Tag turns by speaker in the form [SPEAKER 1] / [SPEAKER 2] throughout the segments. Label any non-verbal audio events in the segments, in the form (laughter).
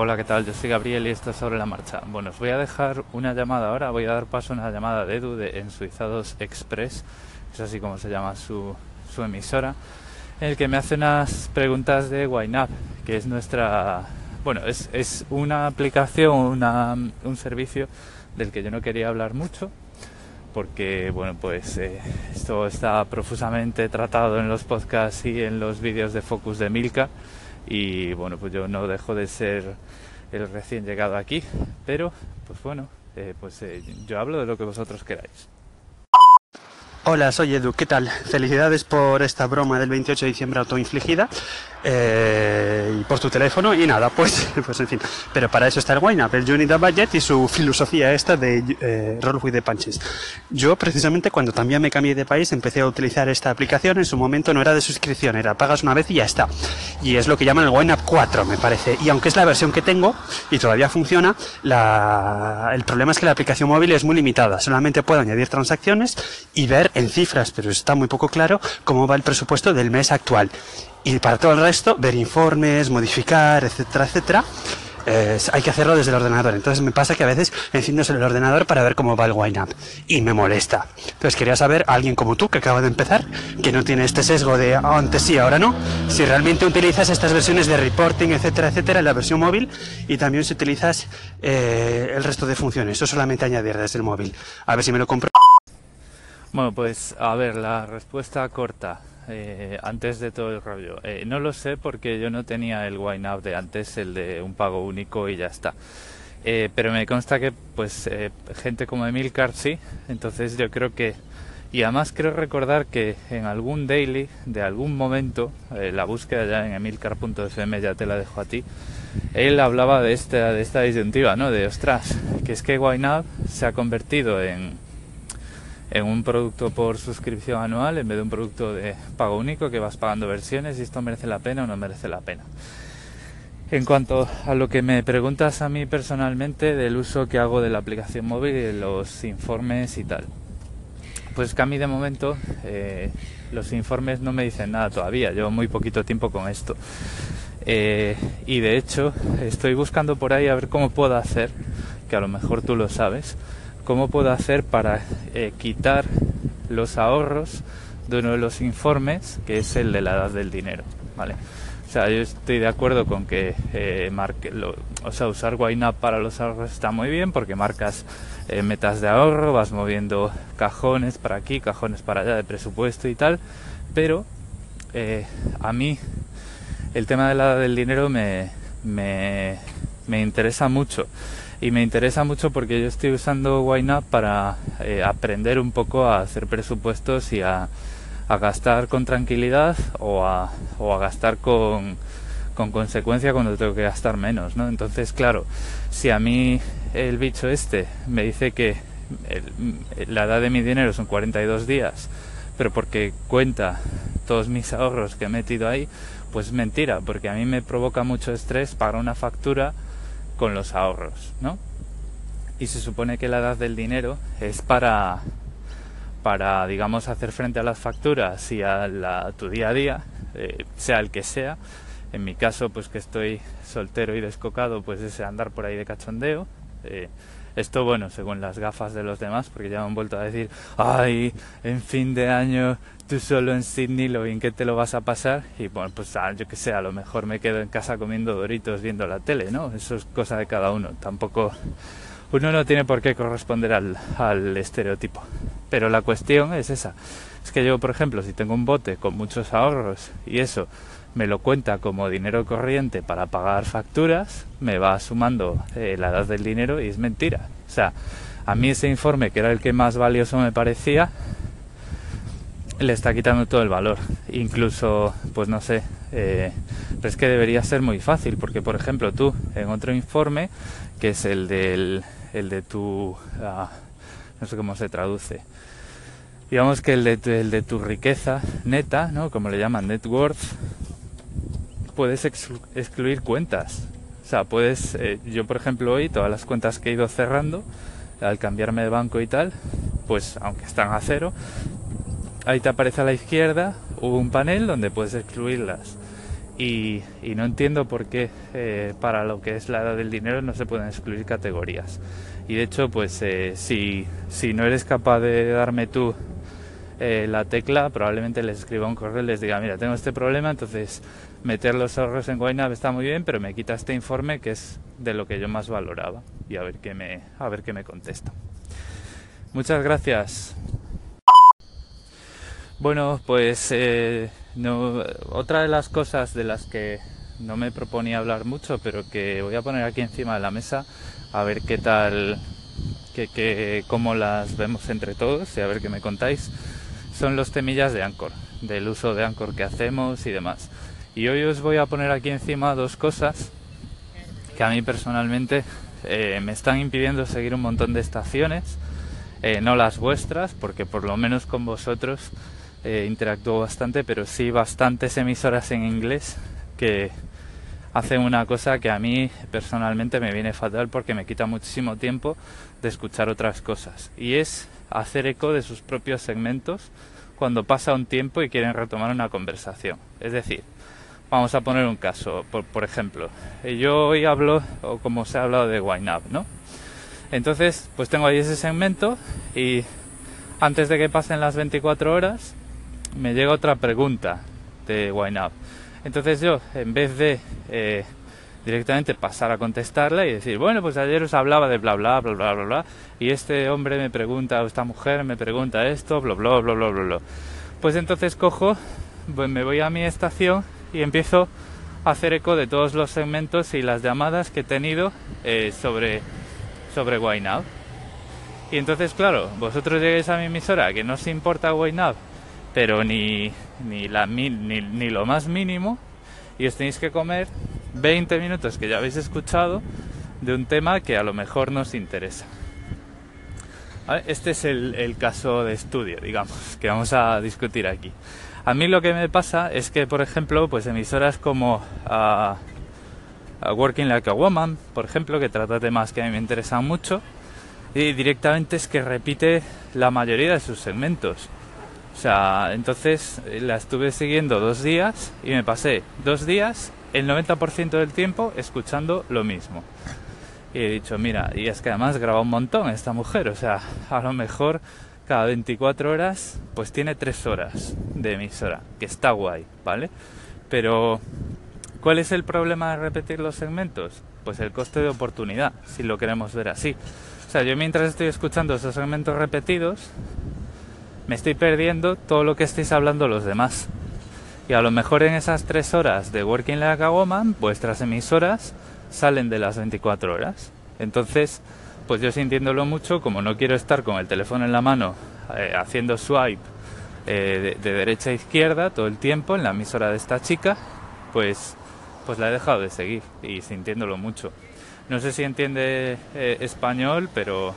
[SPEAKER 1] Hola, ¿qué tal? Yo soy Gabriel y esto es sobre la marcha. Bueno, os voy a dejar una llamada ahora, voy a dar paso a una llamada de Edu de Ensuizados Express, es así como se llama su, su emisora, en el que me hace unas preguntas de YNAB, que es nuestra... Bueno, es, es una aplicación, una, un servicio del que yo no quería hablar mucho, porque bueno pues eh, esto está profusamente tratado en los podcasts y en los vídeos de Focus de Milka y bueno pues yo no dejo de ser el recién llegado aquí pero pues bueno eh, pues eh, yo hablo de lo que vosotros queráis.
[SPEAKER 2] Hola, soy Edu, ¿qué tal? Felicidades por esta broma del 28 de diciembre autoinfligida eh, y por tu teléfono y nada, pues, (laughs) pues en fin. Pero para eso está el Wine Up, el Unity Budget y su filosofía esta de eh, Roll with the Punches. Yo precisamente cuando también me cambié de país empecé a utilizar esta aplicación, en su momento no era de suscripción, era pagas una vez y ya está. Y es lo que llaman el Wine Up 4, me parece. Y aunque es la versión que tengo y todavía funciona, la... el problema es que la aplicación móvil es muy limitada. Solamente puedo añadir transacciones y ver en cifras, pero está muy poco claro cómo va el presupuesto del mes actual. Y para todo el resto, ver informes, modificar, etcétera, etcétera. eh, hay que hacerlo desde el ordenador. Entonces me pasa que a veces enciendo el ordenador para ver cómo va el wind up. Y me molesta. Entonces quería saber, a alguien como tú, que acaba de empezar, que no tiene este sesgo de "Ah, antes sí, ahora no, si realmente utilizas estas versiones de reporting, etcétera, etcétera, en la versión móvil y también si utilizas eh, el resto de funciones. Eso solamente añadir desde el móvil. A ver si me lo compro.
[SPEAKER 1] bueno pues a ver la respuesta corta eh, antes de todo el rollo. Eh, no lo sé porque yo no tenía el Wine de antes el de un pago único y ya está. Eh, pero me consta que pues eh, gente como Emilcar sí. Entonces yo creo que y además creo recordar que en algún daily de algún momento, eh, la búsqueda ya en emilcar.fm ya te la dejo a ti, él hablaba de esta, de esta disyuntiva, ¿no? De ostras, que es que YNAB se ha convertido en, en un producto por suscripción anual en vez de un producto de pago único que vas pagando versiones y esto merece la pena o no merece la pena. En cuanto a lo que me preguntas a mí personalmente del uso que hago de la aplicación móvil y de los informes y tal. Pues que a mí de momento eh, los informes no me dicen nada todavía, llevo muy poquito tiempo con esto. Eh, y de hecho estoy buscando por ahí a ver cómo puedo hacer, que a lo mejor tú lo sabes, cómo puedo hacer para eh, quitar los ahorros de uno de los informes, que es el de la edad del dinero. ¿vale? O sea, yo estoy de acuerdo con que eh, marque, lo, o sea, usar YNAB para los ahorros está muy bien porque marcas eh, metas de ahorro, vas moviendo cajones para aquí, cajones para allá de presupuesto y tal, pero eh, a mí el tema de la edad del dinero me, me, me interesa mucho y me interesa mucho porque yo estoy usando YNAB para eh, aprender un poco a hacer presupuestos y a, gastar con tranquilidad o a, gastar con, con consecuencia cuando tengo que gastar menos, ¿no? Entonces, claro, si a mí el bicho este me dice que la edad de mi dinero son 42 días, pero porque cuenta todos mis ahorros que he metido ahí, pues es mentira, porque a mí me provoca mucho estrés pagar una factura con los ahorros, ¿no? Y se supone que la edad del dinero es para para digamos hacer frente a las facturas y a, tu día a día, eh, sea el que sea. En mi caso, pues que estoy soltero y descocado, pues es andar por ahí de cachondeo. Eh, esto, bueno, según las gafas de los demás, porque ya han vuelto a decir, ay, en fin de año, tú solo en Sydney, lo bien que te lo vas a pasar. Y bueno, pues ah, yo que sé, a lo mejor me quedo en casa comiendo doritos viendo la tele, ¿no? Eso es cosa de cada uno. Tampoco, uno no tiene por qué corresponder al, al estereotipo. Pero la cuestión es esa. Es que yo, por ejemplo, si tengo un bote con muchos ahorros y eso me lo cuenta como dinero corriente para pagar facturas, me va sumando eh, la edad del dinero y es mentira. O sea, a mí ese informe, que era el que más valioso me parecía, le está quitando todo el valor. Incluso, pues no sé, eh, pero es que debería ser muy fácil, porque por ejemplo tú, en otro informe, que es el, del, el de tu... Uh, no sé cómo se traduce. Digamos que el de, tu, el de tu riqueza neta, ¿no? Como le llaman net worth, puedes exclu excluir cuentas. O sea, puedes, eh, yo por ejemplo hoy, todas las cuentas que he ido cerrando, al cambiarme de banco y tal, pues aunque están a cero, ahí te aparece a la izquierda un panel donde puedes excluirlas. y, no entiendo por qué eh, para lo que es la edad del dinero no se pueden excluir categorías. Y de hecho, pues eh, si, si no eres capaz de darme tú eh, la tecla, probablemente les escriba un correo y les diga, mira, tengo este problema, entonces meter los ahorros en YNAB está muy bien, pero me quita este informe que es de lo que yo más valoraba y a ver qué me, a ver qué me contesta. Muchas gracias. Bueno, pues eh, no, otra de las cosas de las que no me proponía hablar mucho, pero que voy a poner aquí encima de la mesa a ver qué tal, que, que, cómo las vemos entre todos y a ver qué me contáis, son los temillas de Anchor, del uso de Anchor que hacemos y demás. Y hoy os voy a poner aquí encima dos cosas que a mí personalmente eh, me están impidiendo seguir un montón de estaciones, eh, no las vuestras, porque por lo menos con vosotros eh, interactúo bastante, pero sí bastantes emisoras en inglés que hacen una cosa que a mí personalmente me viene fatal porque me quita muchísimo tiempo de escuchar otras cosas. Y es hacer eco de sus propios segmentos cuando pasa un tiempo y quieren retomar una conversación. Es decir, vamos a poner un caso, por, ejemplo, eh, yo hoy hablo, o como se ha hablado de Wine Up, ¿no? Entonces, pues tengo ahí ese segmento y antes de que pasen las 24 horas, me llega otra pregunta de Wine Up. Entonces yo, en vez de eh, directamente pasar a contestarla y decir, bueno, pues ayer os hablaba de bla bla bla bla bla bla y este hombre me pregunta o esta mujer me pregunta esto, bla bla bla bla bla bla. Pues entonces cojo, pues me voy a mi estación y empiezo a hacer eco de todos los segmentos y las llamadas que he tenido eh, sobre sobre Wine Y entonces, claro, vosotros lleguéis a mi emisora que no os importa Wine pero ni, ni, la, ni, ni lo más mínimo, y os tenéis que comer 20 minutos que ya habéis escuchado de un tema que a lo mejor nos interesa. Este es el, caso de estudio, digamos, que vamos a discutir aquí. A mí lo que me pasa es que, por ejemplo, pues emisoras como ah, Working Like a Woman, por ejemplo, que trata temas que a mí me interesan mucho, y directamente es que repite la mayoría de sus segmentos. O sea, entonces eh, la estuve siguiendo dos días y me pasé dos días el 90% del tiempo escuchando lo mismo. Y he dicho, mira, y es que además graba un montón esta mujer, o sea, a lo mejor cada 24 horas, pues tiene 3 horas de emisora, que está guay, ¿vale? Pero, ¿cuál es el problema de repetir los segmentos? Pues el coste de oportunidad, si lo queremos ver así. O sea, yo mientras estoy escuchando esos segmentos repetidos, me estoy perdiendo todo lo que estáis hablando los demás. Y a lo mejor en esas tres horas de Working Like a Woman, vuestras emisoras salen de las 24 horas. Entonces, pues yo sintiéndolo mucho, como no quiero estar con el teléfono en la mano eh, haciendo swipe eh, de, derecha a izquierda todo el tiempo en la emisora de esta chica, pues, pues la he dejado de seguir y sintiéndolo mucho. No sé si entiende eh, español, pero,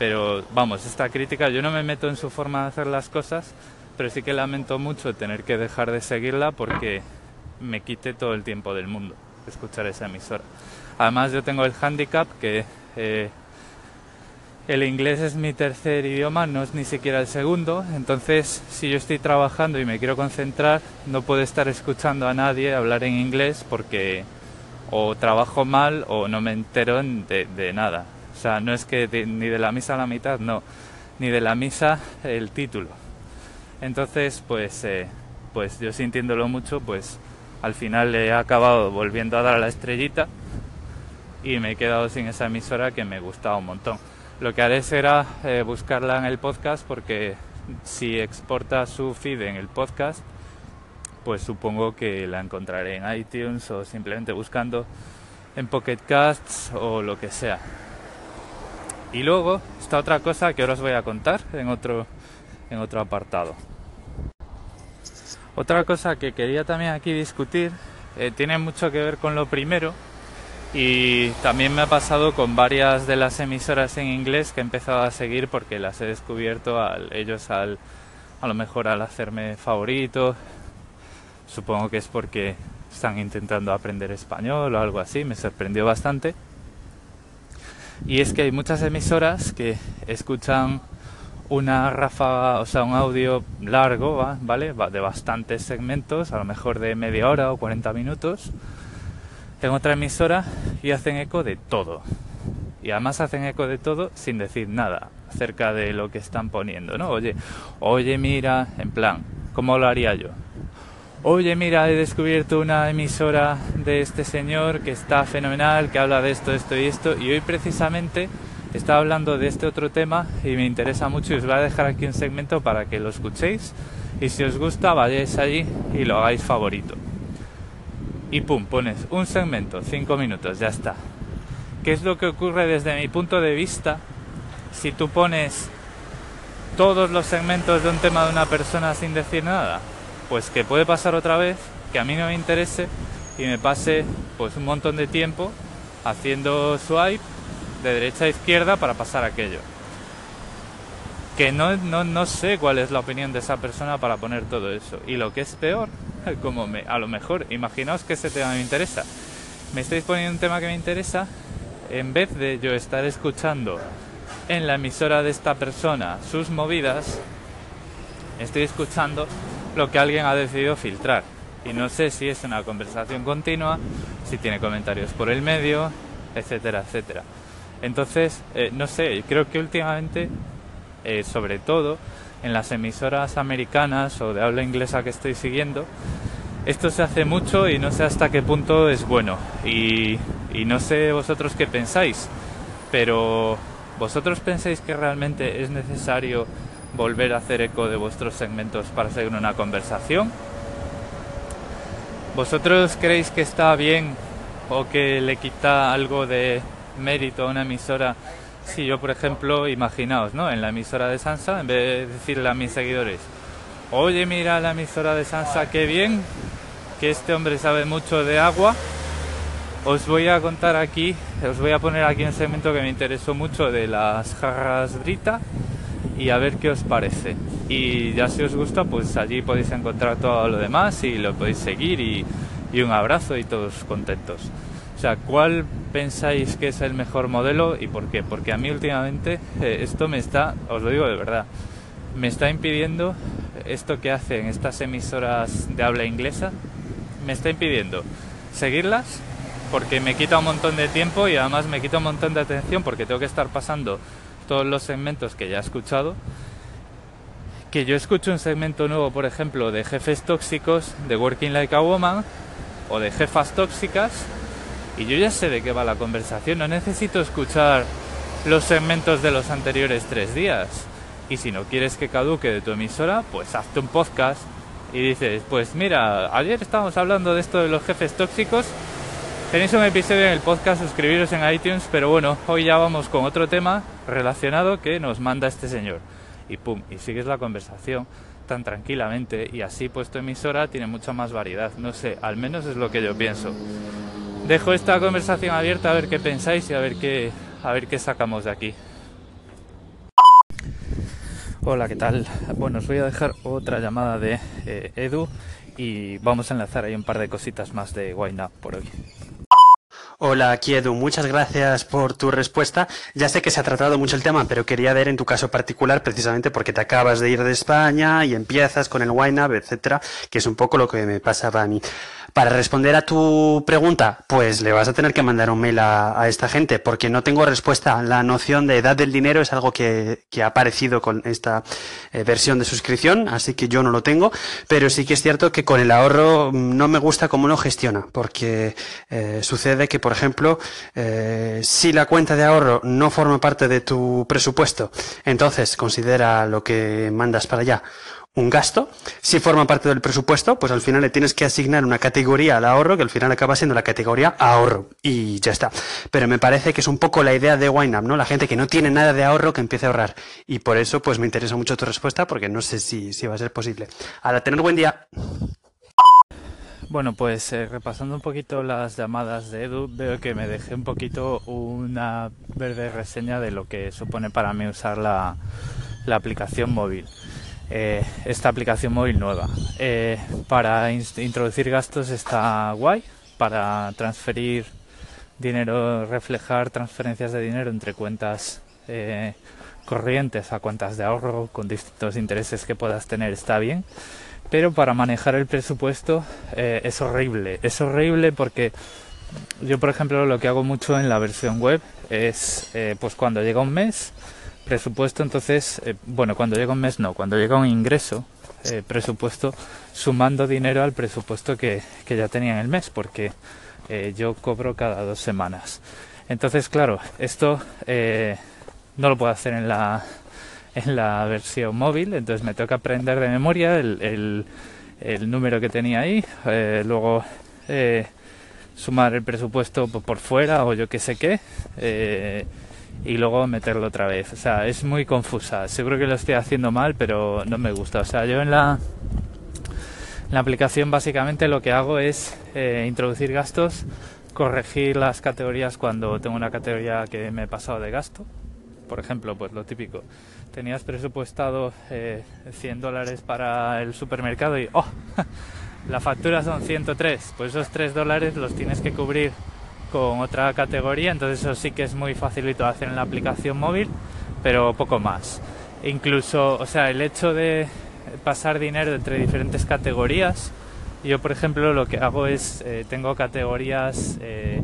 [SPEAKER 1] pero vamos, esta crítica yo no me meto en su forma de hacer las cosas, pero sí que lamento mucho tener que dejar de seguirla porque me quite todo el tiempo del mundo escuchar esa emisora. Además yo tengo el handicap que eh, el inglés es mi tercer idioma, no es ni siquiera el segundo, entonces si yo estoy trabajando y me quiero concentrar, no puedo estar escuchando a nadie hablar en inglés porque o trabajo mal o no me entero de, de nada. O sea, no es que ni de la misa a la mitad, no, ni de la misa el título. Entonces, pues, eh, pues yo sintiéndolo mucho, pues al final he acabado volviendo a dar a la estrellita y me he quedado sin esa emisora que me gustaba un montón. Lo que haré será eh, buscarla en el podcast porque si exporta su feed en el podcast, pues supongo que la encontraré en iTunes o simplemente buscando en Pocket Casts o lo que sea. Y luego está otra cosa que ahora os voy a contar en otro, en otro apartado. Otra cosa que quería también aquí discutir eh, tiene mucho que ver con lo primero y también me ha pasado con varias de las emisoras en inglés que he empezado a seguir porque las he descubierto ellos al, a lo mejor al hacerme favorito. Supongo que es porque están intentando aprender español o algo así, me sorprendió bastante. Y es que hay muchas emisoras que escuchan una ráfaga, o sea, un audio largo, ¿vale? De bastantes segmentos, a lo mejor de media hora o 40 minutos, en otra emisora y hacen eco de todo. Y además hacen eco de todo sin decir nada acerca de lo que están poniendo, ¿no? Oye, oye, mira, en plan, ¿cómo lo haría yo? Oye, mira, he descubierto una emisora de este señor que está fenomenal, que habla de esto, esto y esto, y hoy precisamente está hablando de este otro tema y me interesa mucho y os voy a dejar aquí un segmento para que lo escuchéis y si os gusta vayáis allí y lo hagáis favorito. Y pum, pones un segmento, cinco minutos, ya está. ¿Qué es lo que ocurre desde mi punto de vista si tú pones todos los segmentos de un tema de una persona sin decir nada? Pues que puede pasar otra vez, que a mí no me interese y me pase pues un montón de tiempo haciendo swipe de derecha a izquierda para pasar aquello. Que no, no, no sé cuál es la opinión de esa persona para poner todo eso. Y lo que es peor, (laughs) como a lo mejor, imaginaos que ese tema me interesa. Me estáis poniendo un tema que me interesa, en vez de yo estar escuchando en la emisora de esta persona sus movidas, estoy escuchando lo que alguien ha decidido filtrar. Y no sé si es una conversación continua, si tiene comentarios por el medio, etcétera, etcétera. Entonces, eh, no sé, creo que últimamente, eh, sobre todo en las emisoras americanas o de habla inglesa que estoy siguiendo, esto se hace mucho y no sé hasta qué punto es bueno. Y, y no sé vosotros qué pensáis, pero ¿vosotros pensáis que realmente es necesario volver a hacer eco de vuestros segmentos para seguir una conversación? ¿Vosotros creéis que está bien o que le quita algo de mérito a una emisora si yo, por ejemplo, imaginaos, ¿no? En la emisora de Sansa, en vez de decirle a mis seguidores, oye, mira la emisora de Sansa, qué bien, que este hombre sabe mucho de agua, os voy a contar aquí, os voy a poner aquí un segmento que me interesó mucho de las jarras Brita y a ver qué os parece. Y ya si os gusta, pues allí podéis encontrar todo lo demás y lo podéis seguir y, y un abrazo y todos contentos. O sea, ¿cuál pensáis que es el mejor modelo y por qué? Porque a mí últimamente eh, esto me está, os lo digo de verdad, me está impidiendo esto que hacen estas emisoras de habla inglesa, me está impidiendo seguirlas porque me quita un montón de tiempo y además me quita un montón de atención porque tengo que estar pasando todos los segmentos que ya he escuchado. Que yo escucho un segmento nuevo, por ejemplo, de jefes tóxicos, de Working Like a Woman o de jefas tóxicas y yo ya sé de qué va la conversación, no necesito escuchar los segmentos de los anteriores tres días. Y si no quieres que caduque de tu emisora, pues hazte un podcast y dices, pues mira, ayer estábamos hablando de esto de los jefes tóxicos, tenéis un episodio en el podcast, suscribiros en iTunes, pero bueno, hoy ya vamos con otro tema relacionado que nos manda este señor. Y pum, y sigues la conversación tan tranquilamente y así pues tu emisora tiene mucha más variedad, no sé, al menos es lo que yo pienso dejo esta conversación abierta a ver qué pensáis y a ver qué, a ver qué sacamos de aquí. Hola, ¿qué tal? Bueno, os voy a dejar otra llamada de eh, Edu y vamos a enlazar ahí un par de cositas más de Wine Up por hoy.
[SPEAKER 2] Hola, Kiedu, muchas gracias por tu respuesta. Ya sé que se ha tratado mucho el tema, pero quería ver en tu caso particular, precisamente porque te acabas de ir de España y empiezas con el up, etcétera, que es un poco lo que me pasaba a mí. Para responder a tu pregunta, pues le vas a tener que mandar un mail a, esta gente, porque no tengo respuesta. La noción de edad del dinero es algo que, ha aparecido con esta eh, versión de suscripción, así que yo no lo tengo, pero sí que es cierto que con el ahorro mm, no me gusta cómo lo gestiona, porque eh, sucede que, por por ejemplo, eh, si la cuenta de ahorro no forma parte de tu presupuesto, entonces considera lo que mandas para allá un gasto. Si forma parte del presupuesto, pues al final le tienes que asignar una categoría al ahorro, que al final acaba siendo la categoría ahorro. Y ya está. Pero me parece que es un poco la idea de WineUp, ¿no? La gente que no tiene nada de ahorro que empiece a ahorrar. Y por eso, pues me interesa mucho tu respuesta, porque no sé si, si va a ser posible. A tener buen día.
[SPEAKER 1] Bueno, pues eh, repasando un poquito las llamadas de Edu, veo que me dejé un poquito una verde reseña de lo que supone para mí usar la, aplicación móvil. Eh, esta aplicación móvil nueva. Eh, para introducir gastos está guay, para transferir dinero, reflejar transferencias de dinero entre cuentas corrientes a cuentas de ahorro con distintos intereses que puedas tener está bien, pero para manejar el presupuesto eh, es horrible. Es horrible porque yo, por ejemplo, lo que hago mucho en la versión web es, eh, pues cuando llega un mes, presupuesto, entonces, eh, bueno, cuando llega un mes no, cuando llega un ingreso, presupuesto, sumando dinero al presupuesto que, que, ya tenía en el mes, porque yo cobro cada dos semanas. Entonces, claro, esto no lo puedo hacer en la, en la versión móvil, entonces me toca aprender de memoria el, el, número que tenía ahí, eh, luego eh, sumar el presupuesto por fuera o yo qué sé qué, eh, y luego meterlo otra vez. O sea, es muy confusa. Seguro que lo estoy haciendo mal, pero no me gusta. O sea, yo en la, la aplicación básicamente lo que hago es introducir gastos, corregir las categorías cuando tengo una categoría que me he pasado de gasto por ejemplo, pues lo típico, tenías presupuestado 100 eh, dólares para el supermercado y ¡oh! (laughs) la factura son 103, pues esos 3 dólares los tienes que cubrir con otra categoría, entonces eso sí que es muy facilito hacer en la aplicación móvil, pero poco más. Incluso, o sea, el hecho de pasar dinero entre diferentes categorías, yo por ejemplo lo que hago es, eh, tengo categorías eh,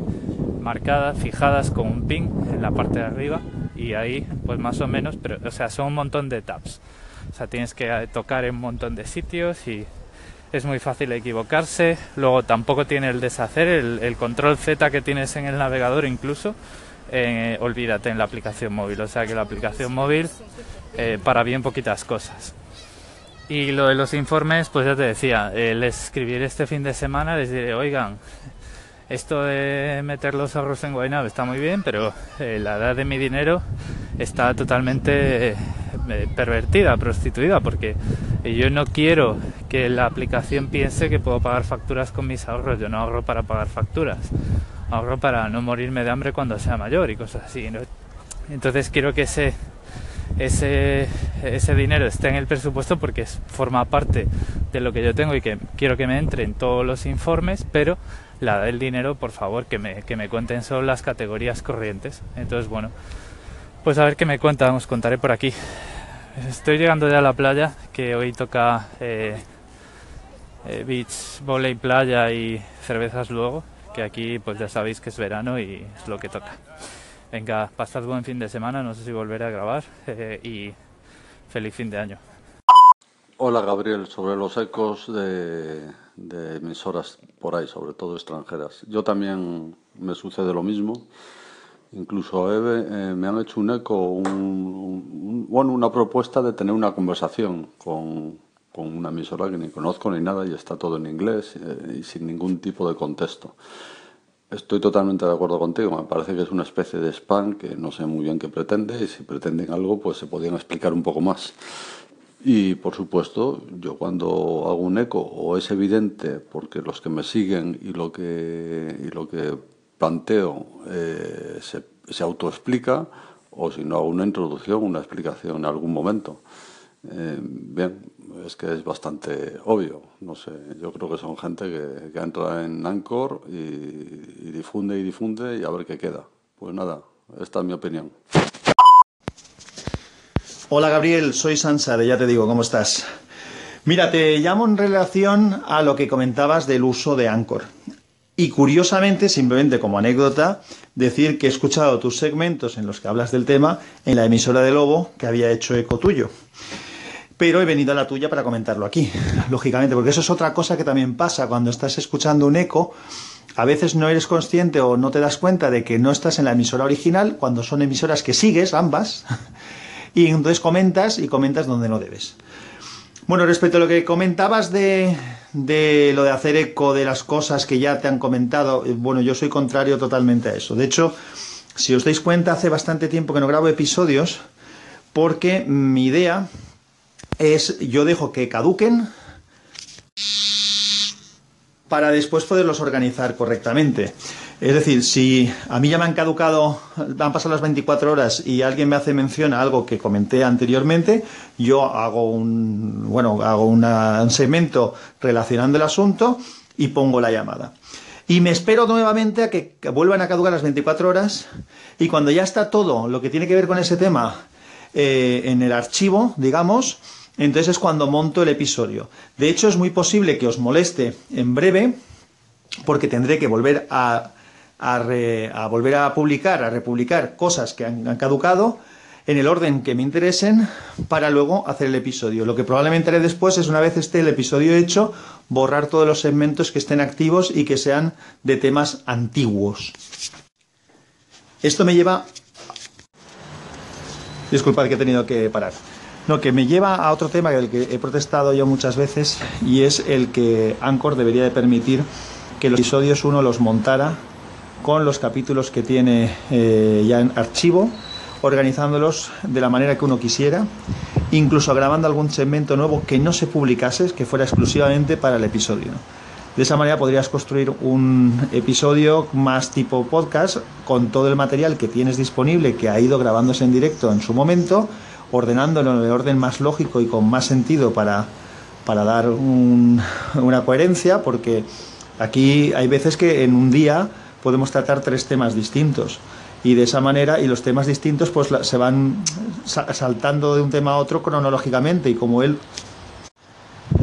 [SPEAKER 1] marcadas, fijadas con un pin en la parte de arriba, y ahí pues más o menos, pero o sea, son un montón de tabs. O sea, tienes que eh, tocar en un montón de sitios y es muy fácil equivocarse. Luego tampoco tiene el deshacer, el, control Z que tienes en el navegador incluso, eh, olvídate en la aplicación móvil. O sea que la aplicación móvil eh, para bien poquitas cosas. Y lo de los informes, pues ya te decía, el escribir este fin de semana les diré, oigan, esto de meter los ahorros en Guaynab está muy bien, pero eh, la edad de mi dinero está totalmente eh, pervertida, prostituida, porque yo no quiero que la aplicación piense que puedo pagar facturas con mis ahorros. Yo no ahorro para pagar facturas, ahorro para no morirme de hambre cuando sea mayor y cosas así. Entonces quiero que ese ese, ese dinero esté en el presupuesto porque forma parte de lo que yo tengo y que quiero que me entre en todos los informes, pero la del dinero, por favor, que me, que me cuenten solo las categorías corrientes. Entonces, bueno, pues a ver qué me cuentan, os contaré por aquí. Estoy llegando ya a la playa, que hoy toca eh, eh, beach, volley, playa y cervezas luego, que aquí pues ya sabéis que es verano y es lo que toca. Venga, pasad buen fin de semana, no sé si volveré a grabar eh, (laughs) y feliz fin de año.
[SPEAKER 3] Hola Gabriel, sobre los ecos de, emisoras por ahí, sobre todo extranjeras. Yo también me sucede lo mismo. Incluso Eve, eh, me han hecho un eco, bueno, una propuesta de tener una conversación con, con, una emisora que ni conozco ni nada y está todo en inglés eh, y sin ningún tipo de contexto. Estoy totalmente de acuerdo contigo. Me parece que es una especie de spam que no sé muy bien qué pretende y si pretenden algo, pues se podrían explicar un poco más. Y por supuesto, yo cuando hago un eco, o es evidente, porque los que me siguen y lo que, y lo que planteo eh, se, se autoexplica, o si no hago una introducción, una explicación en algún momento. Eh, bien, es que es bastante obvio. No sé, yo creo que son gente que, entra en Anchor y, difunde y difunde y a ver qué queda. Pues nada, esta es mi opinión.
[SPEAKER 4] Hola Gabriel, soy Sansare, ya te digo, ¿cómo estás? Mira, te llamo en relación a lo que comentabas del uso de Anchor. Y curiosamente, simplemente como anécdota, decir que he escuchado tus segmentos en los que hablas del tema en la emisora de Lobo que había hecho eco tuyo pero he venido a la tuya para comentarlo aquí, (laughs) lógicamente, porque eso es otra cosa que también pasa cuando estás escuchando un eco. A veces no eres consciente o no te das cuenta de que no estás en la emisora original cuando son emisoras que sigues, ambas, (laughs) y entonces comentas y comentas donde no debes. Bueno, respecto a lo que comentabas de, de lo de hacer eco de las cosas que ya te han comentado, eh, bueno, yo soy contrario totalmente a eso. De hecho, si os dais cuenta, hace bastante tiempo que no grabo episodios porque mi idea es yo dejo que caduquen para después poderlos organizar correctamente. Es decir, si a mí ya me han caducado, han pasado las 24 horas y alguien me hace mención a algo que comenté anteriormente, yo hago un, bueno, hago un segmento relacionando el asunto y pongo la llamada. Y me espero nuevamente a que vuelvan a caducar las 24 horas y cuando ya está todo lo que tiene que ver con ese tema eh, en el archivo, digamos, entonces es cuando monto el episodio. De hecho, es muy posible que os moleste en breve, porque tendré que volver a, a, volver a publicar, a republicar cosas que han, caducado en el orden que me interesen para luego hacer el episodio. Lo que probablemente haré después es, una vez esté el episodio hecho, borrar todos los segmentos que estén activos y que sean de temas antiguos. Esto me lleva... Disculpad que he tenido que parar. No, que me lleva a otro tema del que he protestado yo muchas veces y es el que Anchor debería de permitir que los episodios uno los montara con los capítulos que tiene eh, ya en archivo, organizándolos de la manera que uno quisiera, incluso grabando algún segmento nuevo que no se publicase, que fuera exclusivamente para el episodio. De esa manera podrías construir un episodio más tipo podcast con todo el material que tienes disponible, que ha ido grabándose en directo en su momento, ordenándolo en el orden más lógico y con más sentido para, para dar una coherencia, porque aquí hay veces que en un día podemos tratar tres temas distintos. Y de esa manera y los temas distintos pues se van saltando de un tema a otro cronológicamente. Y como él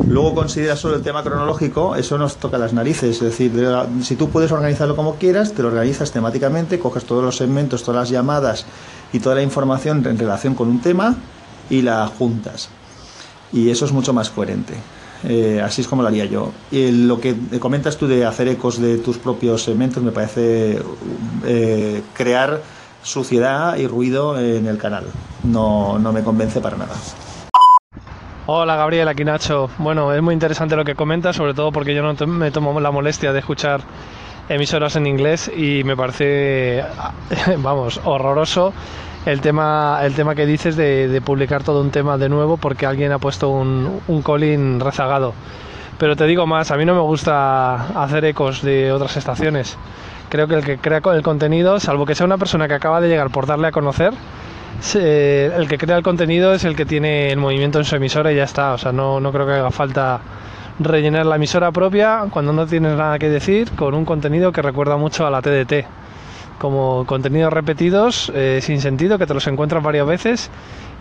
[SPEAKER 4] luego considera solo el tema cronológico eso nos toca las narices. Es decir si tú puedes organizarlo como quieras te lo organizas temáticamente coges todos los segmentos todas las llamadas y toda la información en relación con un tema y la juntas. Y eso es mucho más coherente eh, así es como lo haría yo. Y lo que comentas tú de hacer ecos de tus propios segmentos me parece eh, crear suciedad y ruido en el canal. No, no me convence para nada.
[SPEAKER 5] Hola Gabriel, aquí Nacho. Bueno, es muy interesante lo que comentas, sobre todo porque yo no me tomo la molestia de escuchar emisoras en inglés y me parece, (laughs) vamos, horroroso el tema, el tema que dices de, publicar todo un tema de nuevo porque alguien ha puesto un, un colín rezagado. Pero te digo más, a mí no me gusta hacer ecos de otras estaciones. Creo que el que crea el contenido, salvo que sea una persona que acaba de llegar por darle a conocer, el que crea el contenido es el que tiene el movimiento en su emisora y ya está. O sea, no, no creo que haga falta rellenar la emisora propia cuando no tienes nada que decir con un contenido que recuerda mucho a la TDT como contenidos repetidos eh, sin sentido que te los encuentras varias veces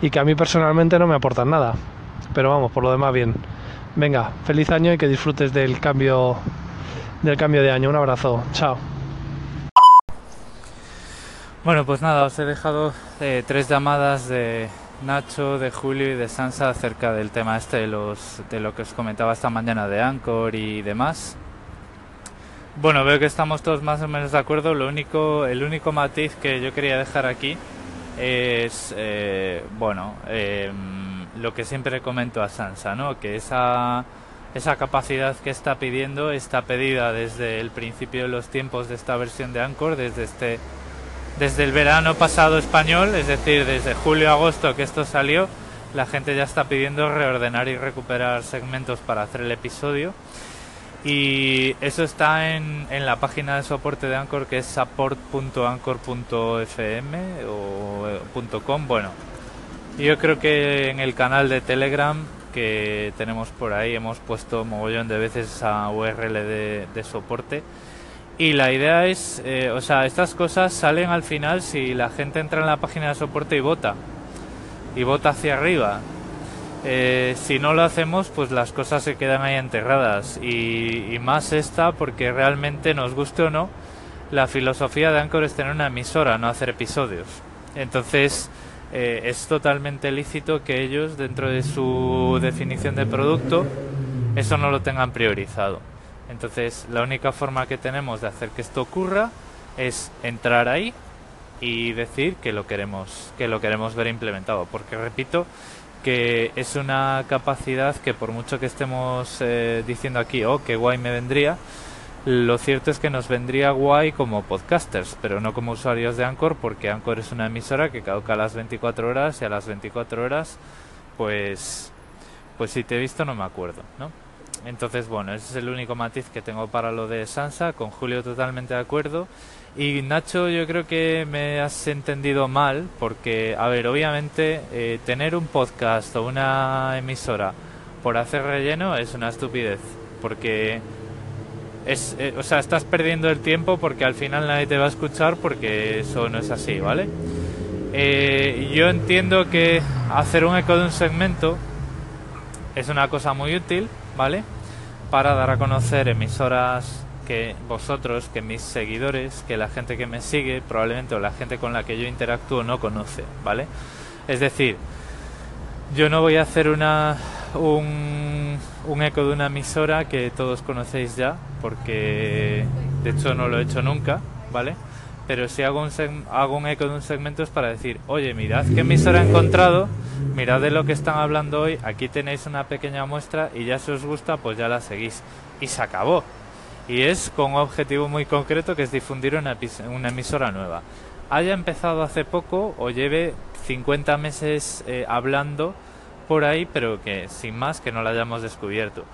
[SPEAKER 5] y que a mí personalmente no me aportan nada. Pero vamos, por lo demás bien. Venga, feliz año y que disfrutes del cambio del cambio de año. Un abrazo. Chao.
[SPEAKER 1] Bueno, pues nada, os he dejado eh, tres llamadas de Nacho, de Julio y de Sansa acerca del tema este de los de lo que os comentaba esta mañana de Anchor y demás. Bueno, veo que estamos todos más o menos de acuerdo. Lo único, el único matiz que yo quería dejar aquí es, eh, bueno, em, lo que siempre comento a Sansa, ¿no? Que esa, esa capacidad que está pidiendo está pedida desde el principio de los tiempos de esta versión de Anchor, desde este, desde el verano pasado español, es decir, desde julio-agosto que esto salió, la gente ya está pidiendo reordenar y recuperar segmentos para hacer el episodio. Y eso está en, en la página de soporte de Anchor que es support.anchor.fm o eh, .com. Bueno, yo creo que en el canal de Telegram que tenemos por ahí hemos puesto mogollón de veces esa URL de, soporte. Y la idea es, eh, o sea, estas cosas salen al final si la gente entra en la página de soporte y vota. Y vota hacia arriba. Eh, si no lo hacemos, pues las cosas se quedan ahí enterradas. Y, más esta, porque realmente nos guste o no, la filosofía de Anchor es tener una emisora, no hacer episodios. Entonces, eh, es totalmente lícito que ellos, dentro de su definición de producto, eso no lo tengan priorizado. Entonces, la única forma que tenemos de hacer que esto ocurra es entrar ahí y decir que lo queremos, que lo queremos ver implementado. Porque repito, que es una capacidad que por mucho que estemos eh, diciendo aquí, oh, qué guay me vendría, lo cierto es que nos vendría guay como podcasters, pero no como usuarios de Anchor, porque Anchor es una emisora que caduca a las 24 horas y a las 24 horas, pues, pues si te he visto no me acuerdo, ¿no? Entonces, bueno, ese es el único matiz que tengo para lo de Sansa, con Julio totalmente de acuerdo. Y Nacho, yo creo que me has entendido mal, porque, a ver, obviamente, eh, tener un podcast o una emisora por hacer relleno es una estupidez, porque es, eh, o sea, estás perdiendo el tiempo porque al final nadie te va a escuchar porque eso no es así, ¿vale? Eh, yo entiendo que hacer un eco de un segmento es una cosa muy útil, ¿vale? Para dar a conocer emisoras que vosotros, que mis seguidores, que la gente que me sigue, probablemente o la gente con la que yo interactúo no conoce, ¿vale? Es decir, yo no voy a hacer una un, un eco de una emisora que todos conocéis ya, porque de hecho no lo he hecho nunca, ¿vale? pero si hago un, hago un eco de un segmento es para decir, oye, mirad qué emisora he encontrado, mirad de lo que están hablando hoy, aquí tenéis una pequeña muestra y ya si os gusta, pues ya la seguís. Y se acabó. Y es con un objetivo muy concreto que es difundir una, emisora nueva. Haya empezado hace poco o lleve 50 meses eh, hablando por ahí, pero que sin más que no la hayamos descubierto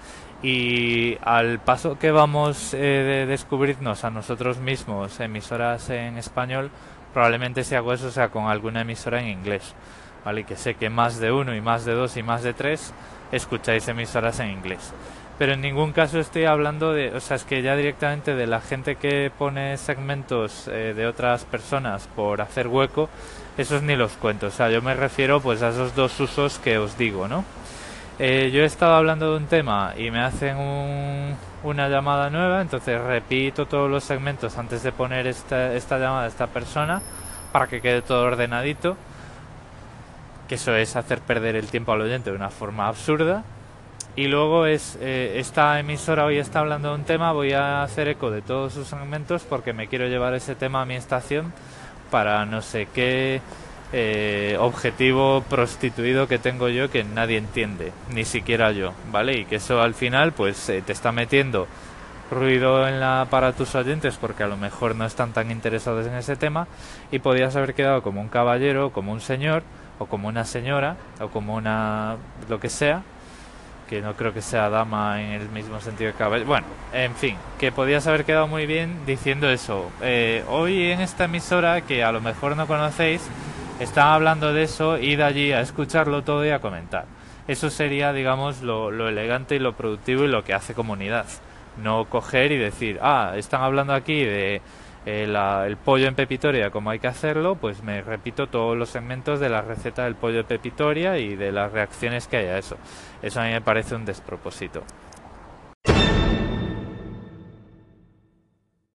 [SPEAKER 1] y al paso que vamos eh, de descubrirnos a nosotros mismos emisoras en español, probablemente si hago eso sea con alguna emisora en inglés, ¿vale? Que sé que más de uno y más de dos y más de tres escucháis emisoras en inglés. Pero en ningún caso estoy hablando de, o sea, es que ya directamente de la gente que pone segmentos eh, de otras personas por hacer hueco, esos ni los cuento. O sea, yo me refiero pues a esos dos usos que os digo, ¿no? Eh, yo he estado hablando de un tema y me hacen una llamada nueva, entonces repito todos los segmentos antes de poner esta, esta llamada a esta persona para que quede todo ordenadito, que eso es hacer perder el tiempo al oyente de una forma absurda. Y luego es, eh, esta emisora hoy está hablando de un tema, voy a hacer eco de todos sus segmentos porque me quiero llevar ese tema a mi estación para no sé qué eh, objetivo prostituido que tengo yo que nadie entiende, ni siquiera yo, ¿vale? Y que eso al final pues eh, te está metiendo ruido en la para tus oyentes porque a lo mejor no están tan interesados en ese tema y podías haber quedado como un caballero, como un señor o como una señora o como una lo que sea que no creo que sea dama en el mismo sentido que caballero. Bueno, en fin, que podías haber quedado muy bien diciendo eso. Eh, hoy en esta emisora, que a lo mejor no conocéis, están hablando de eso, id allí a escucharlo todo y a comentar. Eso sería, digamos, lo, elegante y lo productivo y lo que hace comunidad. No coger y decir, ah, están hablando aquí de eh, el pollo en pepitoria, como hay que hacerlo, pues me repito todos los segmentos de la receta del pollo en pepitoria y de las reacciones que hay a eso. Eso a mí me parece un despropósito.